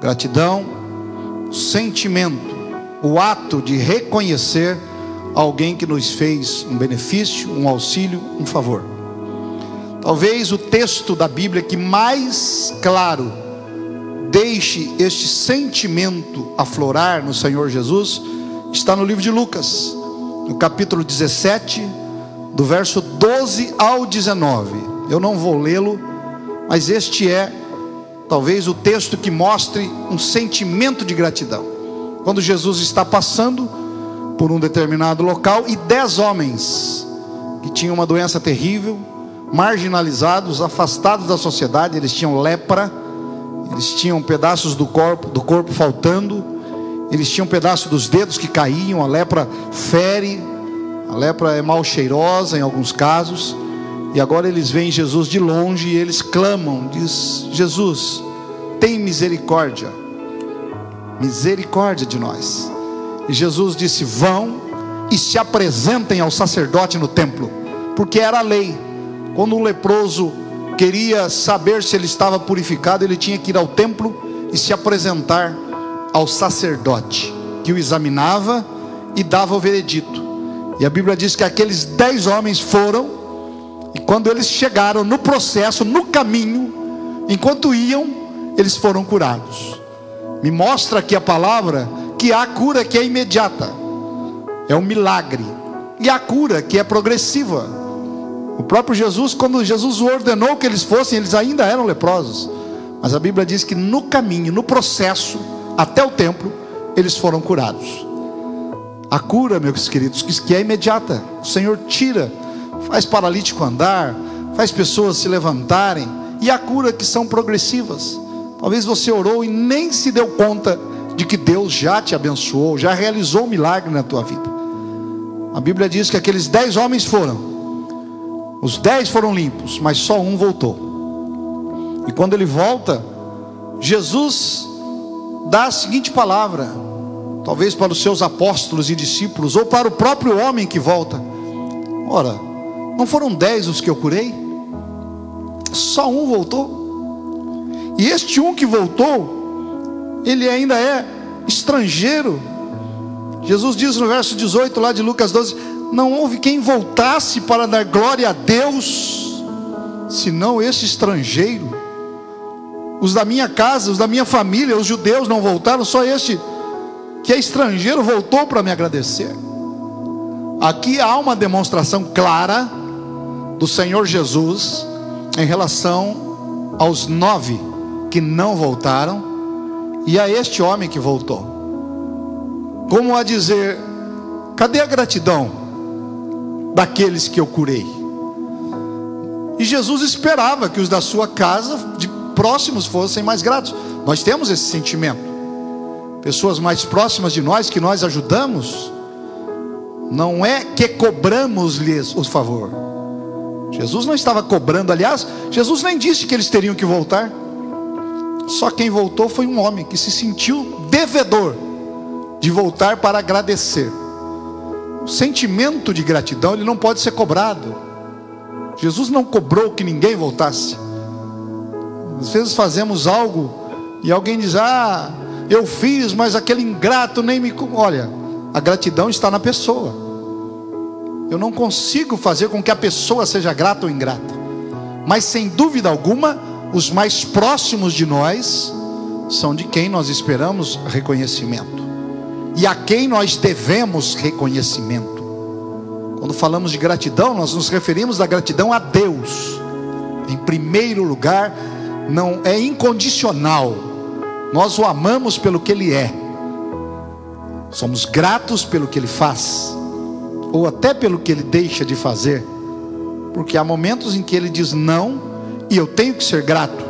Gratidão, sentimento, o ato de reconhecer alguém que nos fez um benefício, um auxílio, um favor. Talvez o texto da Bíblia que mais claro deixe este sentimento aflorar no Senhor Jesus está no livro de Lucas, no capítulo 17, do verso 12 ao 19. Eu não vou lê-lo, mas este é talvez o texto que mostre um sentimento de gratidão. Quando Jesus está passando por um determinado local e dez homens que tinham uma doença terrível, marginalizados, afastados da sociedade, eles tinham lepra, eles tinham pedaços do corpo, do corpo faltando, eles tinham um pedaço dos dedos que caíam, a lepra fere, a lepra é mal cheirosa em alguns casos. E agora eles veem Jesus de longe e eles clamam, diz Jesus, tem misericórdia. Misericórdia de nós. E Jesus disse: "Vão e se apresentem ao sacerdote no templo", porque era a lei. Quando um leproso queria saber se ele estava purificado, ele tinha que ir ao templo e se apresentar ao sacerdote, que o examinava e dava o veredito. E a Bíblia diz que aqueles dez homens foram e quando eles chegaram no processo, no caminho, enquanto iam, eles foram curados. Me mostra aqui a palavra que há cura que é imediata, é um milagre, e a cura que é progressiva. O próprio Jesus, quando Jesus ordenou que eles fossem, eles ainda eram leprosos. Mas a Bíblia diz que no caminho, no processo, até o templo, eles foram curados. A cura, meus queridos, que é imediata. O Senhor tira faz paralítico andar, faz pessoas se levantarem, e a cura que são progressivas. Talvez você orou e nem se deu conta de que Deus já te abençoou, já realizou um milagre na tua vida. A Bíblia diz que aqueles dez homens foram, os dez foram limpos, mas só um voltou. E quando ele volta, Jesus dá a seguinte palavra, talvez para os seus apóstolos e discípulos, ou para o próprio homem que volta: Ora, não foram dez os que eu curei? Só um voltou. E este um que voltou, ele ainda é estrangeiro. Jesus diz no verso 18 lá de Lucas 12: Não houve quem voltasse para dar glória a Deus, senão esse estrangeiro. Os da minha casa, os da minha família, os judeus não voltaram, só este que é estrangeiro voltou para me agradecer. Aqui há uma demonstração clara do Senhor Jesus em relação aos nove que não voltaram e a este homem que voltou. Como a dizer: cadê a gratidão daqueles que eu curei? E Jesus esperava que os da sua casa, de próximos, fossem mais gratos. Nós temos esse sentimento. Pessoas mais próximas de nós que nós ajudamos, não é que cobramos-lhes o favor Jesus não estava cobrando, aliás, Jesus nem disse que eles teriam que voltar. Só quem voltou foi um homem que se sentiu devedor de voltar para agradecer. O sentimento de gratidão ele não pode ser cobrado. Jesus não cobrou que ninguém voltasse. Às vezes fazemos algo e alguém diz: Ah, eu fiz, mas aquele ingrato nem me. Olha, a gratidão está na pessoa. Eu não consigo fazer com que a pessoa seja grata ou ingrata. Mas sem dúvida alguma, os mais próximos de nós são de quem nós esperamos reconhecimento. E a quem nós devemos reconhecimento. Quando falamos de gratidão, nós nos referimos da gratidão a Deus. Em primeiro lugar, não é incondicional. Nós o amamos pelo que ele é. Somos gratos pelo que ele faz ou até pelo que ele deixa de fazer, porque há momentos em que ele diz não e eu tenho que ser grato.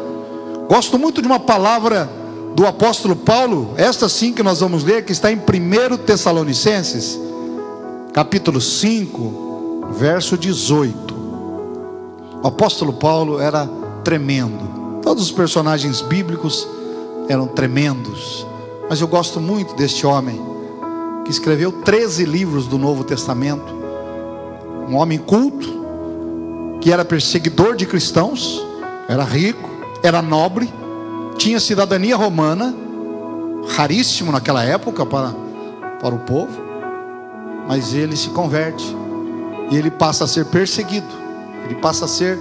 Gosto muito de uma palavra do apóstolo Paulo, esta sim que nós vamos ler, que está em 1 Tessalonicenses, capítulo 5, verso 18. O apóstolo Paulo era tremendo, todos os personagens bíblicos eram tremendos, mas eu gosto muito deste homem que escreveu 13 livros do Novo Testamento, um homem culto, que era perseguidor de cristãos, era rico, era nobre, tinha cidadania romana, raríssimo naquela época para, para o povo, mas ele se converte e ele passa a ser perseguido, ele passa a ser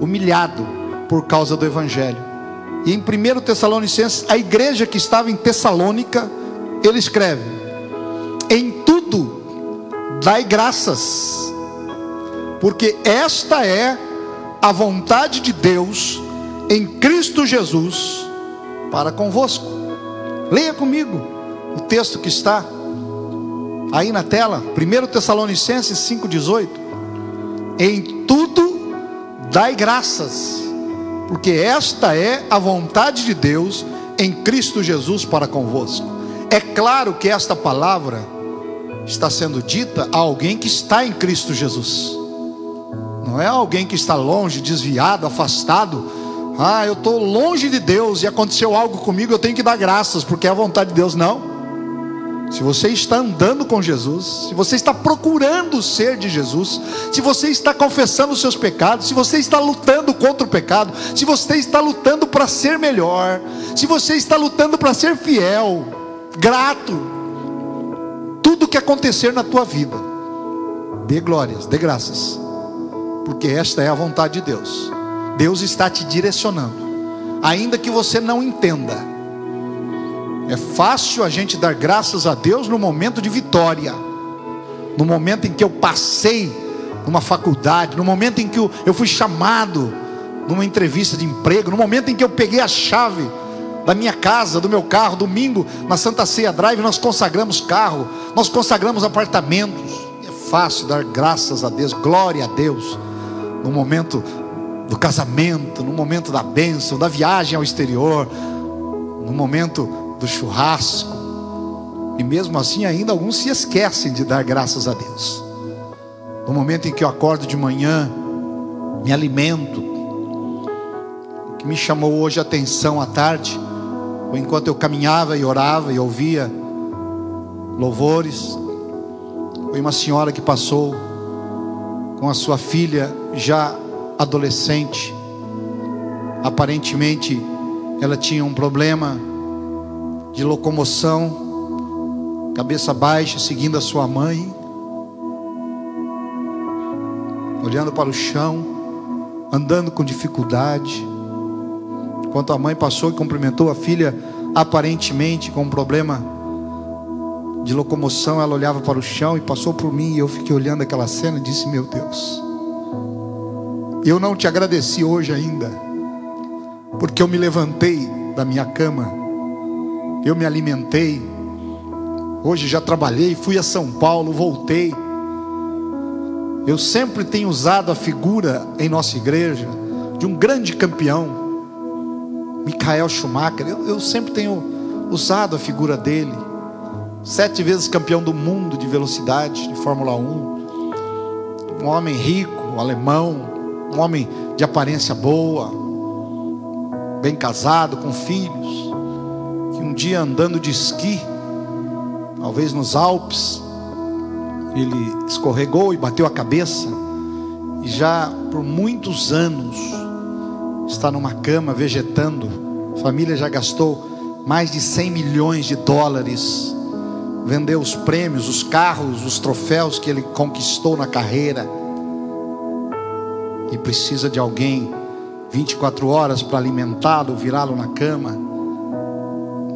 humilhado por causa do Evangelho. E em 1 Tessalonicenses, a igreja que estava em Tessalônica, ele escreve: Em tudo dai graças, porque esta é a vontade de Deus em Cristo Jesus para convosco. Leia comigo o texto que está aí na tela, 1 Tessalonicenses 5,18. Em tudo dai graças, porque esta é a vontade de Deus em Cristo Jesus para convosco. É claro que esta palavra está sendo dita a alguém que está em Cristo Jesus, não é alguém que está longe, desviado, afastado. Ah, eu estou longe de Deus e aconteceu algo comigo, eu tenho que dar graças, porque é a vontade de Deus. Não. Se você está andando com Jesus, se você está procurando ser de Jesus, se você está confessando os seus pecados, se você está lutando contra o pecado, se você está lutando para ser melhor, se você está lutando para ser fiel, grato, tudo que acontecer na tua vida, dê glórias, dê graças, porque esta é a vontade de Deus. Deus está te direcionando, ainda que você não entenda é fácil a gente dar graças a Deus no momento de vitória, no momento em que eu passei numa faculdade, no momento em que eu fui chamado numa entrevista de emprego, no momento em que eu peguei a chave da minha casa, do meu carro, domingo na Santa Ceia Drive, nós consagramos carro, nós consagramos apartamentos. É fácil dar graças a Deus, glória a Deus, no momento do casamento, no momento da bênção, da viagem ao exterior, no momento do churrasco. E mesmo assim, ainda alguns se esquecem de dar graças a Deus. No momento em que eu acordo de manhã, me alimento, o que me chamou hoje a atenção à tarde, ou enquanto eu caminhava e orava e ouvia louvores, foi uma senhora que passou com a sua filha já adolescente. Aparentemente, ela tinha um problema de locomoção, cabeça baixa, seguindo a sua mãe, olhando para o chão, andando com dificuldade. Enquanto a mãe passou e cumprimentou a filha, aparentemente com um problema de locomoção, ela olhava para o chão e passou por mim, e eu fiquei olhando aquela cena e disse: Meu Deus, eu não te agradeci hoje ainda, porque eu me levantei da minha cama eu me alimentei. Hoje já trabalhei, fui a São Paulo, voltei. Eu sempre tenho usado a figura em nossa igreja de um grande campeão, Michael Schumacher. Eu, eu sempre tenho usado a figura dele. Sete vezes campeão do mundo de velocidade, de Fórmula 1. Um homem rico, um alemão, um homem de aparência boa, bem casado, com filhos que um dia andando de esqui, talvez nos Alpes, ele escorregou e bateu a cabeça, e já por muitos anos está numa cama vegetando. A família já gastou mais de 100 milhões de dólares, vendeu os prêmios, os carros, os troféus que ele conquistou na carreira, e precisa de alguém 24 horas para alimentá-lo, virá-lo na cama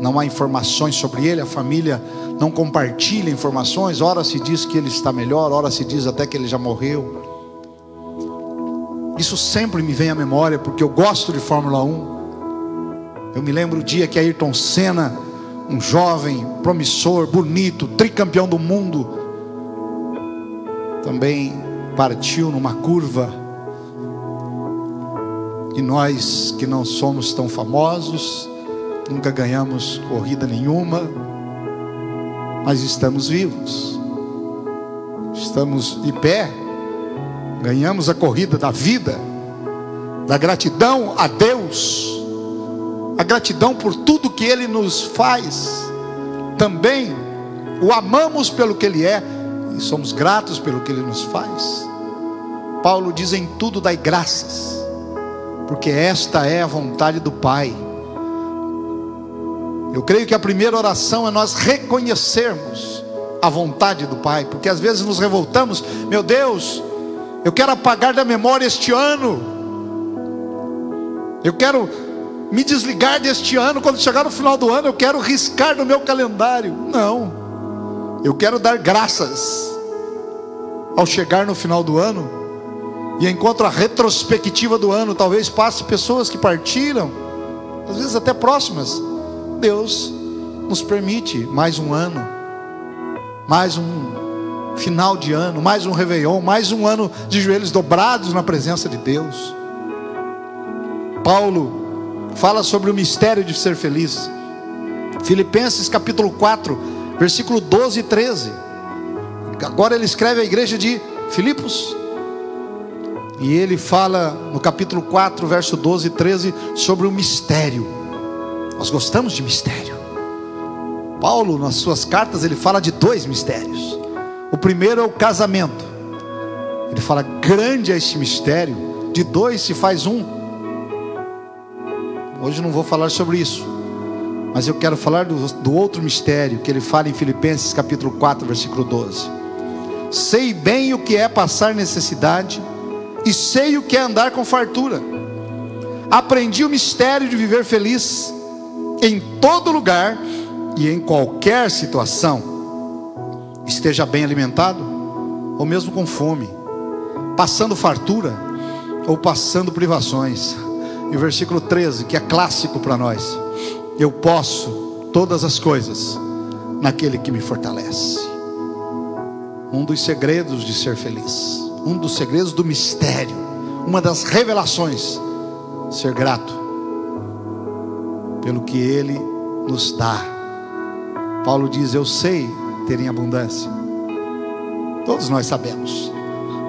não há informações sobre ele, a família não compartilha informações, ora se diz que ele está melhor, ora se diz até que ele já morreu. Isso sempre me vem à memória, porque eu gosto de Fórmula 1. Eu me lembro o dia que Ayrton Senna, um jovem, promissor, bonito, tricampeão do mundo, também partiu numa curva. E nós que não somos tão famosos, nunca ganhamos corrida nenhuma, mas estamos vivos, estamos de pé, ganhamos a corrida da vida, da gratidão a Deus, a gratidão por tudo que Ele nos faz, também o amamos pelo que Ele é e somos gratos pelo que Ele nos faz. Paulo diz em tudo dai graças, porque esta é a vontade do Pai Eu creio que a primeira oração é nós reconhecermos a vontade do Pai, porque às vezes nos revoltamos, meu Deus, eu quero apagar da memória este ano, eu quero me desligar deste ano, quando chegar no final do ano, eu quero riscar no meu calendário. Não, eu quero dar graças ao chegar no final do ano, e enquanto a retrospectiva do ano. Talvez passe pessoas que partiram, às vezes até próximas, Deus nos permite mais um ano, mais um final de ano, mais um Réveillon, mais um ano de joelhos dobrados na presença de Deus. Paulo fala sobre o mistério de ser feliz. Filipenses capítulo 4, versículo 12 e 13. Agora ele escreve à igreja de Filipos. E ele fala no capítulo 4, verso 12 e 13 sobre o mistério nós gostamos de mistério. Paulo, nas suas cartas, ele fala de dois mistérios. O primeiro é o casamento. Ele fala: grande é este mistério, de dois se faz um. Hoje não vou falar sobre isso, mas eu quero falar do, do outro mistério que ele fala em Filipenses capítulo 4, versículo 12. Sei bem o que é passar necessidade, e sei o que é andar com fartura. Aprendi o mistério de viver feliz em todo lugar e em qualquer situação, esteja bem alimentado ou mesmo com fome, passando fartura ou passando privações. E o versículo 13, que é clássico para nós: Eu posso todas as coisas naquele que me fortalece. Um dos segredos de ser feliz, um dos segredos do mistério, uma das revelações, ser grato pelo que Ele nos dá. Paulo diz: Eu sei ter em abundância. Todos nós sabemos.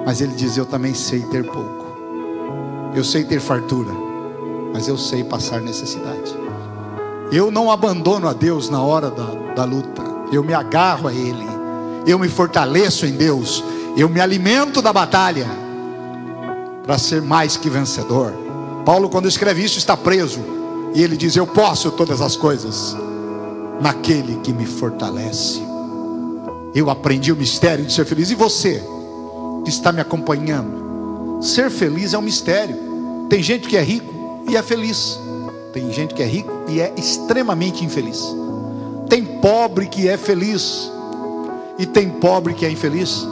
Mas ele diz: Eu também sei ter pouco. Eu sei ter fartura. Mas eu sei passar necessidade. Eu não abandono a Deus na hora da, da luta. Eu me agarro a Ele. Eu me fortaleço em Deus. Eu me alimento da batalha. Para ser mais que vencedor. Paulo, quando escreve isso, está preso e ele diz: Eu posso todas as coisas naquele que me fortalece. Eu aprendi o mistério de ser feliz. E você, que está me acompanhando, ser feliz é um mistério. Tem gente que é rico e é feliz. Tem gente que é rico e é extremamente infeliz. Tem pobre que é feliz e tem pobre que é infeliz.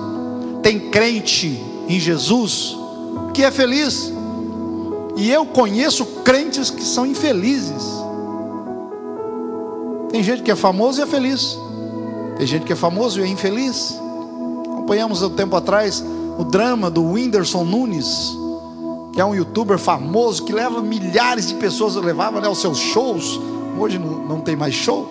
Tem crente em Jesus que é feliz e eu conheço crentes que são infelizes. Tem gente que é famoso e é feliz. Tem gente que é famoso e é infeliz. Acompanhamos um tempo atrás o drama do Whindersson Nunes, que é um youtuber famoso que leva milhares de pessoas, levava né, aos seus shows. Hoje não, não tem mais show.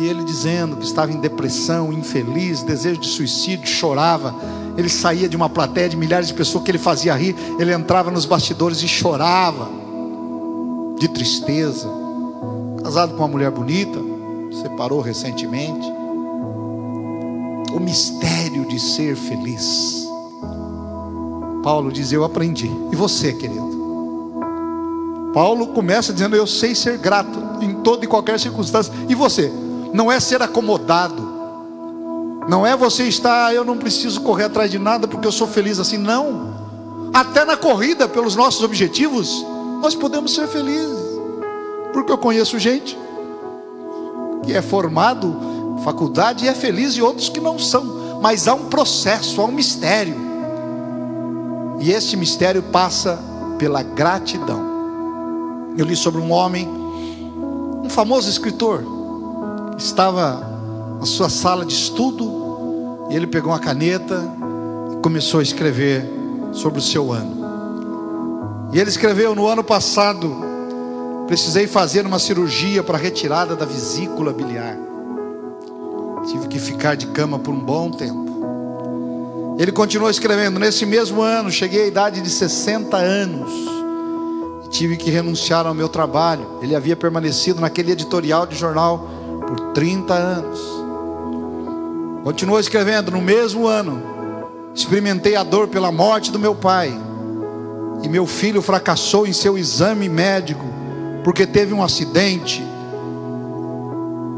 E ele dizendo que estava em depressão, infeliz, desejo de suicídio, chorava ele saía de uma plateia de milhares de pessoas que ele fazia rir, ele entrava nos bastidores e chorava de tristeza. Casado com uma mulher bonita, separou recentemente. O mistério de ser feliz. Paulo diz: Eu aprendi. E você, querido? Paulo começa dizendo: Eu sei ser grato em toda e qualquer circunstância. E você? Não é ser acomodado não é você estar, ah, eu não preciso correr atrás de nada porque eu sou feliz assim. Não. Até na corrida pelos nossos objetivos, nós podemos ser felizes. Porque eu conheço gente que é formado faculdade é feliz e outros que não são. Mas há um processo, há um mistério. E este mistério passa pela gratidão. Eu li sobre um homem, um famoso escritor, estava na sua sala de estudo e ele pegou uma caneta e começou a escrever sobre o seu ano. E ele escreveu: No ano passado, precisei fazer uma cirurgia para retirada da vesícula biliar. Tive que ficar de cama por um bom tempo. Ele continuou escrevendo: Nesse mesmo ano, cheguei à idade de 60 anos. E tive que renunciar ao meu trabalho. Ele havia permanecido naquele editorial de jornal por 30 anos. Continuou escrevendo: No mesmo ano, experimentei a dor pela morte do meu pai, e meu filho fracassou em seu exame médico, porque teve um acidente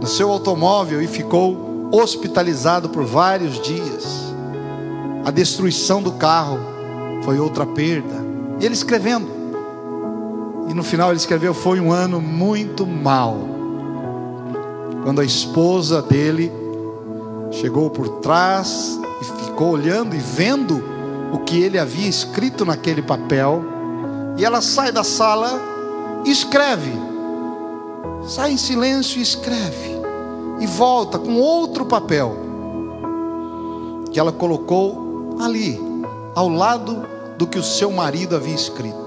no seu automóvel e ficou hospitalizado por vários dias. A destruição do carro foi outra perda. E ele escrevendo. E no final ele escreveu: Foi um ano muito mal. Quando a esposa dele chegou por trás e ficou olhando e vendo o que ele havia escrito naquele papel. E ela sai da sala escreve. Sai em silêncio e escreve. E volta com outro papel. Que ela colocou ali, ao lado do que o seu marido havia escrito.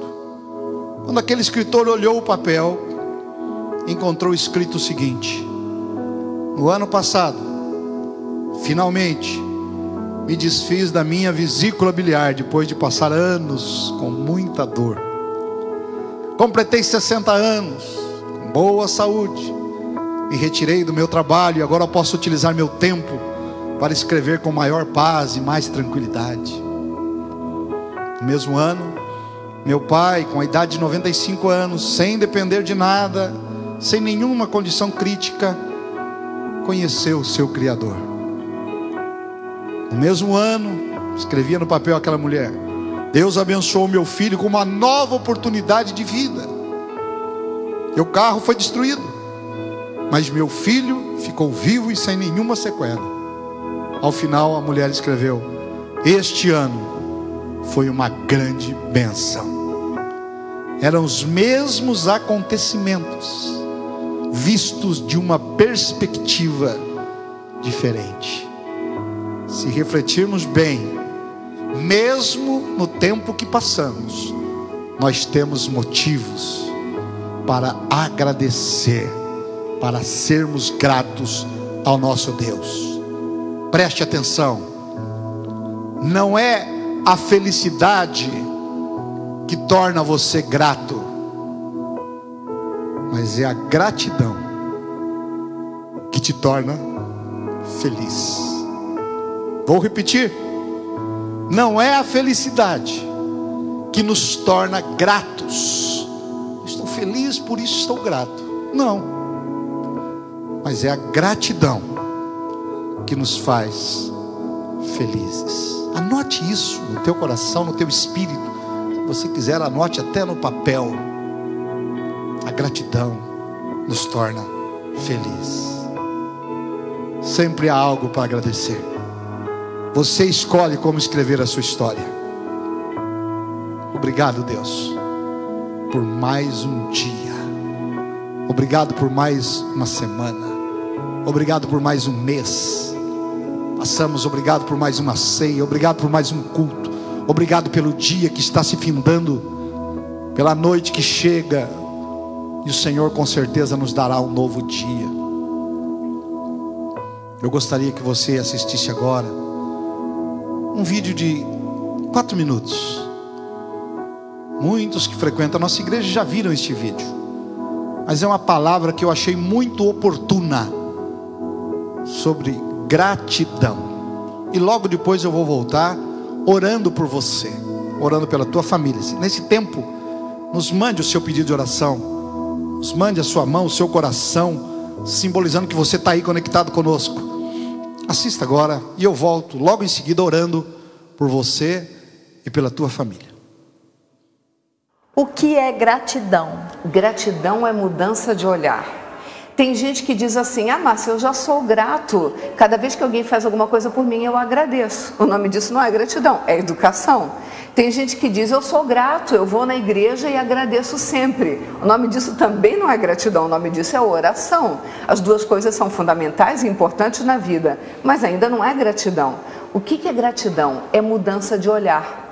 Quando aquele escritor olhou o papel, encontrou escrito o seguinte: No ano passado, finalmente, me desfiz da minha vesícula biliar depois de passar anos com muita dor. Completei 60 anos, com boa saúde. Me retirei do meu trabalho e agora posso utilizar meu tempo para escrever com maior paz e mais tranquilidade. No mesmo ano, meu pai, com a idade de 95 anos, sem depender de nada, sem nenhuma condição crítica, conheceu o seu Criador. No mesmo ano, escrevia no papel aquela mulher: Deus abençoou meu filho com uma nova oportunidade de vida. Meu carro foi destruído, mas meu filho ficou vivo e sem nenhuma sequela. Ao final, a mulher escreveu: Este ano foi uma grande benção. Eram os mesmos acontecimentos, vistos de uma perspectiva diferente se refletirmos bem, mesmo no tempo que passamos, nós temos motivos para agradecer, para sermos gratos ao nosso Deus. Preste atenção, não é a felicidade que torna você grato, mas é a gratidão que te torna feliz. Vou repetir. Não é a felicidade que nos torna gratos. Estou feliz, por isso estou grato. Não. Mas é a gratidão que nos faz felizes. Anote isso no teu coração, no teu espírito. Se você quiser, anote até no papel. A gratidão nos torna felizes. Sempre há algo para agradecer. Você escolhe como escrever a sua história. Obrigado, Deus, por mais um dia. Obrigado por mais uma semana. Obrigado por mais um mês. Passamos, obrigado por mais uma ceia. Obrigado por mais um culto. Obrigado pelo dia que está se findando, pela noite que chega. E o Senhor com certeza nos dará um novo dia. Eu gostaria que você assistisse agora um vídeo de quatro minutos. Muitos que frequentam a nossa igreja já viram este vídeo, mas é uma palavra que eu achei muito oportuna sobre gratidão. E logo depois eu vou voltar orando por você, orando pela tua família. Nesse tempo, nos mande o seu pedido de oração, nos mande a sua mão, o seu coração, simbolizando que você está aí conectado conosco. Assista agora e eu volto logo em seguida orando por você e pela tua família. O que é gratidão? Gratidão é mudança de olhar. Tem gente que diz assim: Ah, Márcia, eu já sou grato. Cada vez que alguém faz alguma coisa por mim, eu agradeço. O nome disso não é gratidão, é educação. Tem gente que diz: Eu sou grato, eu vou na igreja e agradeço sempre. O nome disso também não é gratidão, o nome disso é oração. As duas coisas são fundamentais e importantes na vida, mas ainda não é gratidão. O que é gratidão? É mudança de olhar.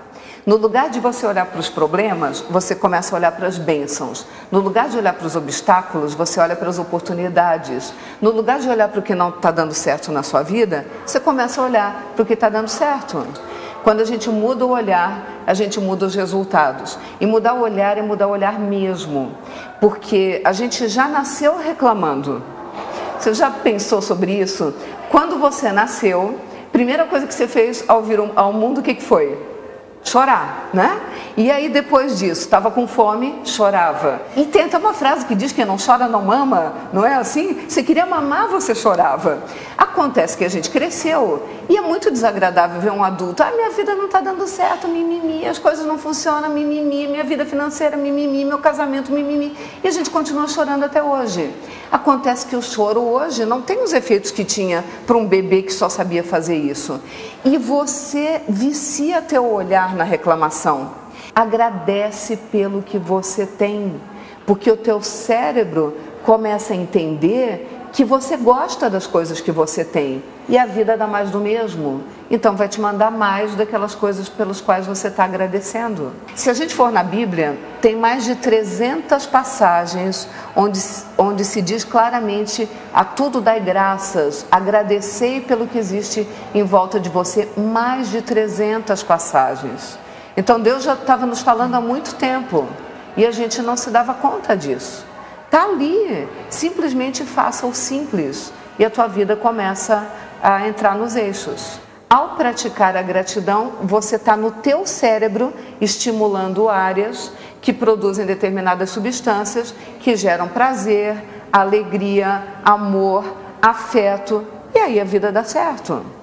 No lugar de você olhar para os problemas, você começa a olhar para as bênçãos. No lugar de olhar para os obstáculos, você olha para as oportunidades. No lugar de olhar para o que não está dando certo na sua vida, você começa a olhar para o que está dando certo. Quando a gente muda o olhar, a gente muda os resultados. E mudar o olhar é mudar o olhar mesmo, porque a gente já nasceu reclamando. Você já pensou sobre isso? Quando você nasceu, primeira coisa que você fez ao vir ao mundo, o que, foi? chorar, né? E aí depois disso, estava com fome, chorava. E tem até uma frase que diz que não chora não mama, não é assim? Você queria mamar, você chorava. Acontece que a gente cresceu e é muito desagradável ver um adulto, ah, minha vida não está dando certo, mimimi, as coisas não funcionam, mimimi, minha vida financeira, mimimi, meu casamento, mimimi. E a gente continua chorando até hoje. Acontece que o choro hoje não tem os efeitos que tinha para um bebê que só sabia fazer isso. E você vicia teu olhar na reclamação. Agradece pelo que você tem, porque o teu cérebro começa a entender que você gosta das coisas que você tem e a vida dá mais do mesmo. Então vai te mandar mais daquelas coisas pelas quais você está agradecendo. Se a gente for na Bíblia, tem mais de 300 passagens onde, onde se diz claramente a tudo dai graças, agradecei pelo que existe em volta de você, mais de 300 passagens. Então Deus já estava nos falando há muito tempo e a gente não se dava conta disso. Está ali. Simplesmente faça o simples e a tua vida começa a entrar nos eixos. Ao praticar a gratidão, você está no teu cérebro estimulando áreas que produzem determinadas substâncias que geram prazer, alegria, amor, afeto e aí a vida dá certo.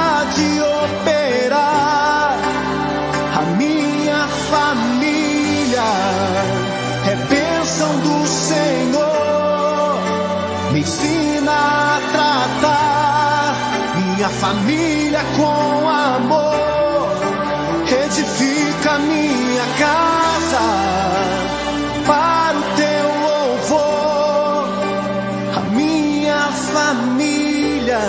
família com amor. Edifica minha casa para o teu louvor. A minha família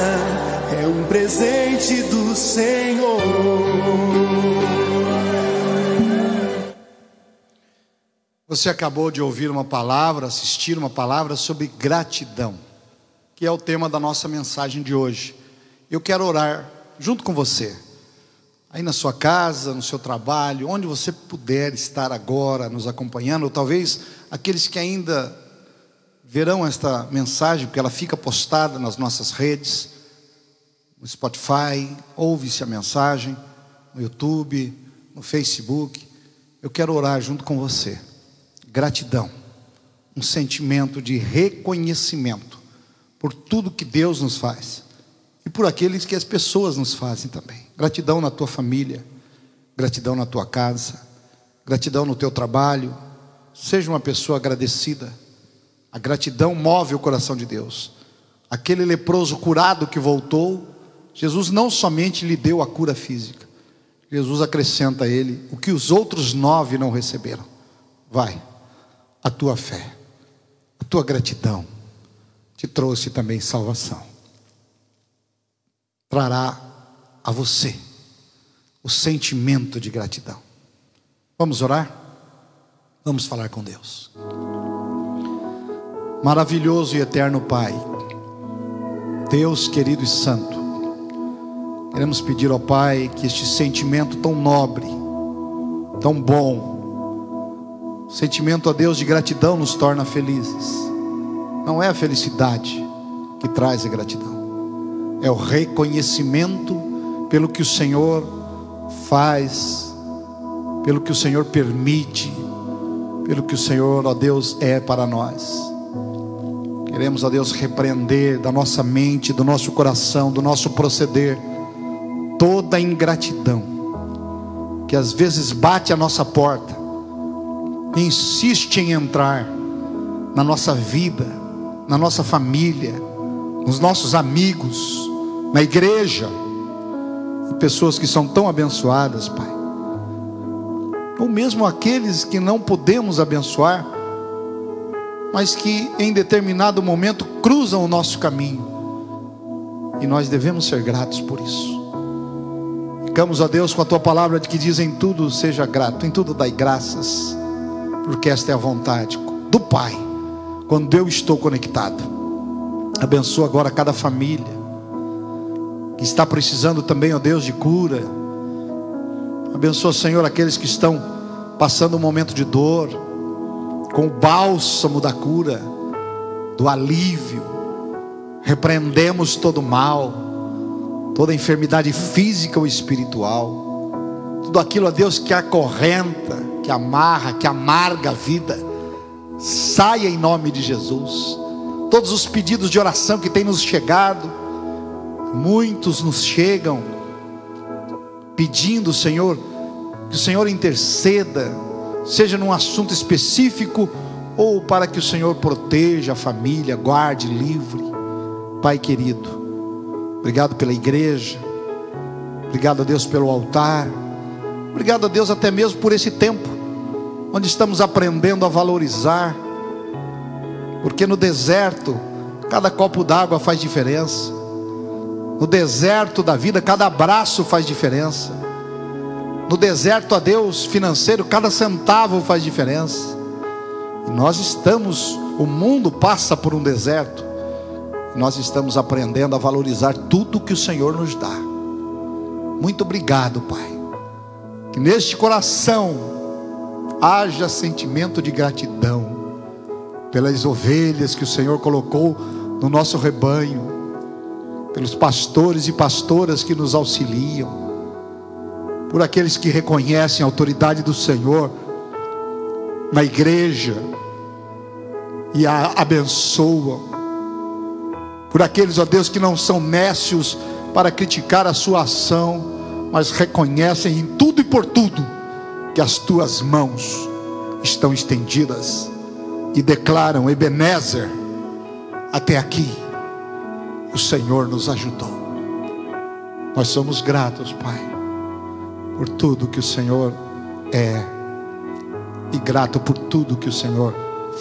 é um presente do Senhor. Você acabou de ouvir uma palavra, assistir uma palavra sobre gratidão, que é o tema da nossa mensagem de hoje. Eu quero orar junto com você, aí na sua casa, no seu trabalho, onde você puder estar agora nos acompanhando, ou talvez aqueles que ainda verão esta mensagem, porque ela fica postada nas nossas redes, no Spotify, ouve-se a mensagem, no YouTube, no Facebook. Eu quero orar junto com você. Gratidão, um sentimento de reconhecimento por tudo que Deus nos faz e por aqueles que as pessoas nos fazem também. Gratidão na tua família, gratidão na tua casa, gratidão no teu trabalho. Seja uma pessoa agradecida. A gratidão move o coração de Deus. Aquele leproso curado que voltou, Jesus não somente lhe deu a cura física, Jesus acrescenta a ele o que os outros nove não receberam. Vai, a tua fé, a tua gratidão te trouxe também salvação. Trará a você o sentimento de gratidão. Vamos orar? Vamos falar com Deus. Maravilhoso e eterno Pai, Deus querido e santo, queremos pedir ao Pai que este sentimento tão nobre, tão bom, Sentimento a Deus de gratidão nos torna felizes. Não é a felicidade que traz a gratidão, é o reconhecimento pelo que o Senhor faz, pelo que o Senhor permite, pelo que o Senhor, ó Deus, é para nós. Queremos, ó Deus, repreender da nossa mente, do nosso coração, do nosso proceder, toda ingratidão que às vezes bate a nossa porta insiste em entrar na nossa vida, na nossa família, nos nossos amigos, na igreja, pessoas que são tão abençoadas, Pai, ou mesmo aqueles que não podemos abençoar, mas que em determinado momento cruzam o nosso caminho, e nós devemos ser gratos por isso. Ficamos a Deus com a tua palavra de que diz em tudo seja grato, em tudo dai graças, porque esta é a vontade do Pai, quando eu estou conectado. Abençoa agora cada família que está precisando também, ó Deus, de cura. Abençoa, Senhor, aqueles que estão passando um momento de dor, com o bálsamo da cura, do alívio. Repreendemos todo mal, toda enfermidade física ou espiritual, tudo aquilo, ó Deus, que acorrenta, que amarra, que amarga a vida, saia em nome de Jesus. Todos os pedidos de oração que têm nos chegado, Muitos nos chegam pedindo, Senhor, que o Senhor interceda, seja num assunto específico ou para que o Senhor proteja a família, guarde, livre. Pai querido, obrigado pela igreja, obrigado a Deus pelo altar, obrigado a Deus até mesmo por esse tempo, onde estamos aprendendo a valorizar, porque no deserto, cada copo d'água faz diferença. No deserto da vida, cada abraço faz diferença. No deserto a Deus financeiro, cada centavo faz diferença. E nós estamos, o mundo passa por um deserto. Nós estamos aprendendo a valorizar tudo que o Senhor nos dá. Muito obrigado, Pai. Que neste coração haja sentimento de gratidão pelas ovelhas que o Senhor colocou no nosso rebanho pelos pastores e pastoras que nos auxiliam, por aqueles que reconhecem a autoridade do Senhor na igreja e a abençoam, por aqueles, ó Deus, que não são nécios para criticar a sua ação, mas reconhecem em tudo e por tudo que as tuas mãos estão estendidas e declaram Ebenezer até aqui o Senhor nos ajudou. Nós somos gratos, Pai, por tudo que o Senhor é e grato por tudo que o Senhor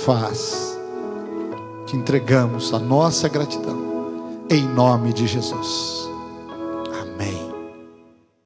faz. Te entregamos a nossa gratidão em nome de Jesus.